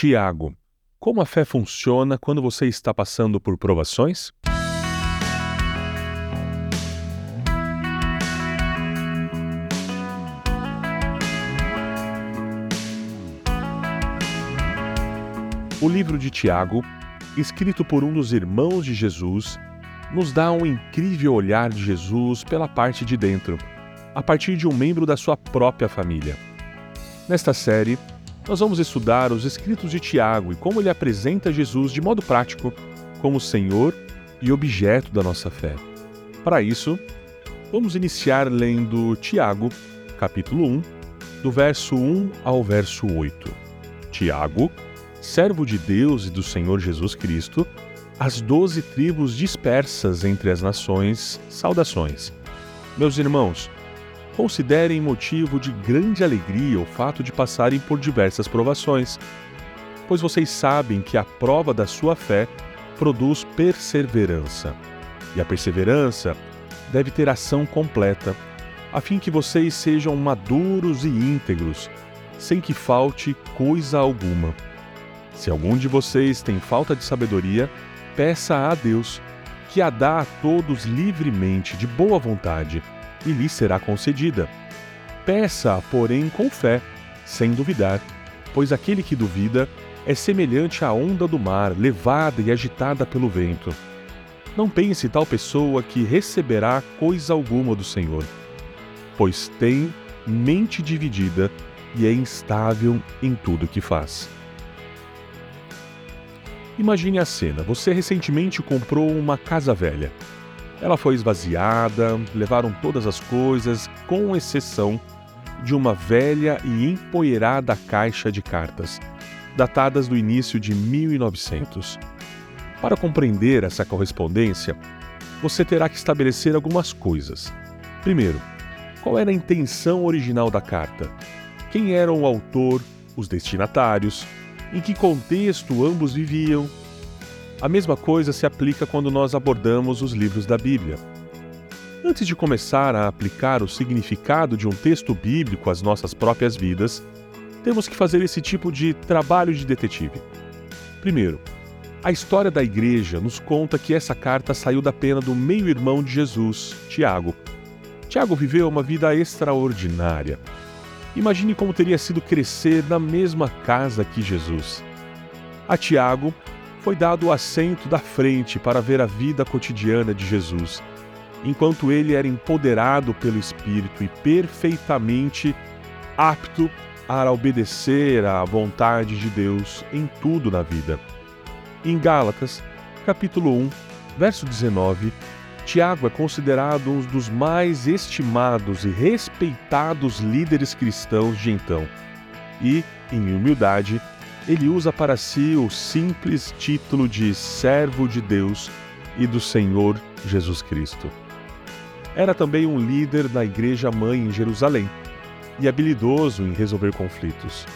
Tiago, como a fé funciona quando você está passando por provações? O livro de Tiago, escrito por um dos irmãos de Jesus, nos dá um incrível olhar de Jesus pela parte de dentro, a partir de um membro da sua própria família. Nesta série, nós vamos estudar os escritos de Tiago e como ele apresenta Jesus de modo prático como Senhor e objeto da nossa fé. Para isso, vamos iniciar lendo Tiago, capítulo 1, do verso 1 ao verso 8. Tiago, servo de Deus e do Senhor Jesus Cristo, as doze tribos dispersas entre as nações, saudações. Meus irmãos, considerem motivo de grande alegria o fato de passarem por diversas provações, pois vocês sabem que a prova da sua fé produz perseverança. E a perseverança deve ter ação completa, a fim que vocês sejam maduros e íntegros, sem que falte coisa alguma. Se algum de vocês tem falta de sabedoria, peça a Deus, que a dá a todos livremente, de boa vontade, e lhe será concedida. Peça, porém, com fé, sem duvidar, pois aquele que duvida é semelhante à onda do mar, levada e agitada pelo vento. Não pense tal pessoa que receberá coisa alguma do Senhor, pois tem mente dividida e é instável em tudo que faz. Imagine a cena: você recentemente comprou uma casa velha. Ela foi esvaziada, levaram todas as coisas, com exceção de uma velha e empoeirada caixa de cartas, datadas do início de 1900. Para compreender essa correspondência, você terá que estabelecer algumas coisas. Primeiro, qual era a intenção original da carta? Quem era o autor, os destinatários, em que contexto ambos viviam. A mesma coisa se aplica quando nós abordamos os livros da Bíblia. Antes de começar a aplicar o significado de um texto bíblico às nossas próprias vidas, temos que fazer esse tipo de trabalho de detetive. Primeiro, a história da igreja nos conta que essa carta saiu da pena do meio-irmão de Jesus, Tiago. Tiago viveu uma vida extraordinária. Imagine como teria sido crescer na mesma casa que Jesus. A Tiago foi dado o assento da frente para ver a vida cotidiana de Jesus, enquanto ele era empoderado pelo Espírito e perfeitamente apto a obedecer à vontade de Deus em tudo na vida. Em Gálatas, capítulo 1, verso 19, Tiago é considerado um dos mais estimados e respeitados líderes cristãos de então. E, em humildade, ele usa para si o simples título de servo de Deus e do Senhor Jesus Cristo. Era também um líder da Igreja Mãe em Jerusalém e habilidoso em resolver conflitos.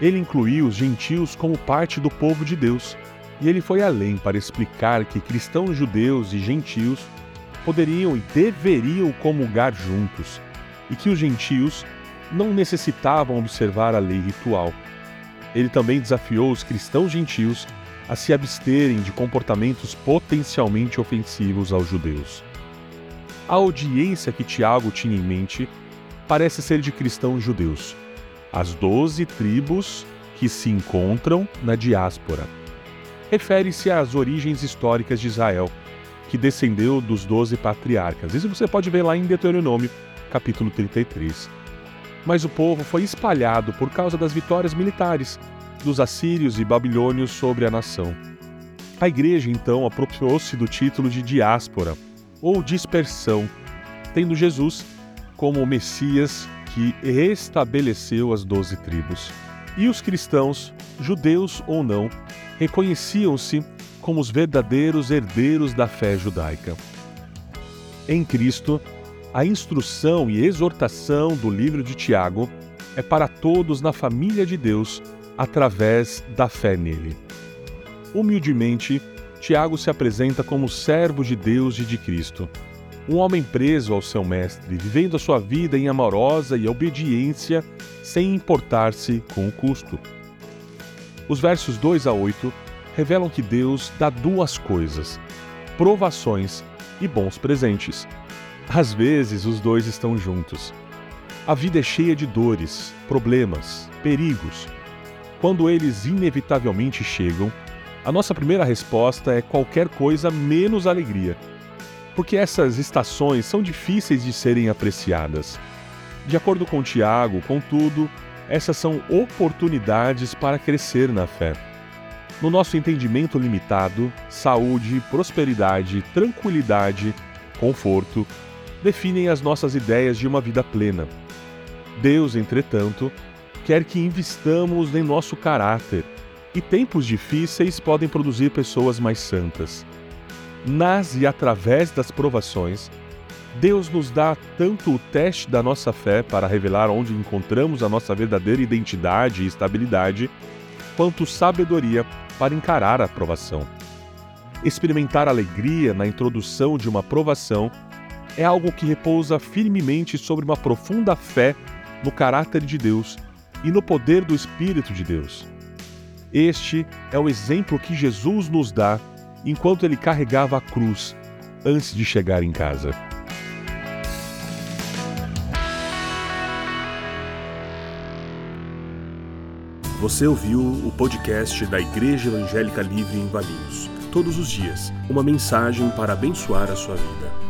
Ele incluiu os gentios como parte do povo de Deus, e ele foi além para explicar que cristãos judeus e gentios poderiam e deveriam comungar juntos, e que os gentios não necessitavam observar a lei ritual. Ele também desafiou os cristãos gentios a se absterem de comportamentos potencialmente ofensivos aos judeus. A audiência que Tiago tinha em mente parece ser de cristãos judeus, as doze tribos que se encontram na diáspora. Refere-se às origens históricas de Israel, que descendeu dos doze patriarcas. Isso você pode ver lá em Deuteronômio, capítulo 33. Mas o povo foi espalhado por causa das vitórias militares dos assírios e babilônios sobre a nação. A igreja então apropriou-se do título de diáspora ou dispersão, tendo Jesus como o Messias que estabeleceu as doze tribos. E os cristãos, judeus ou não, reconheciam-se como os verdadeiros herdeiros da fé judaica. Em Cristo, a instrução e exortação do livro de Tiago é para todos na família de Deus através da fé nele. Humildemente, Tiago se apresenta como servo de Deus e de Cristo, um homem preso ao seu mestre, vivendo a sua vida em amorosa e obediência sem importar-se com o custo. Os versos 2 a 8 revelam que Deus dá duas coisas: provações e bons presentes. Às vezes, os dois estão juntos. A vida é cheia de dores, problemas, perigos. Quando eles inevitavelmente chegam, a nossa primeira resposta é qualquer coisa menos alegria. Porque essas estações são difíceis de serem apreciadas. De acordo com Tiago, contudo, essas são oportunidades para crescer na fé. No nosso entendimento limitado, saúde, prosperidade, tranquilidade, conforto definem as nossas ideias de uma vida plena. Deus, entretanto, quer que investamos em nosso caráter, e tempos difíceis podem produzir pessoas mais santas. Nas e através das provações, Deus nos dá tanto o teste da nossa fé para revelar onde encontramos a nossa verdadeira identidade e estabilidade, quanto sabedoria para encarar a provação. Experimentar alegria na introdução de uma provação é algo que repousa firmemente sobre uma profunda fé no caráter de Deus e no poder do Espírito de Deus. Este é o exemplo que Jesus nos dá enquanto ele carregava a cruz antes de chegar em casa. Você ouviu o podcast da Igreja Evangélica Livre em Valinhos. Todos os dias, uma mensagem para abençoar a sua vida.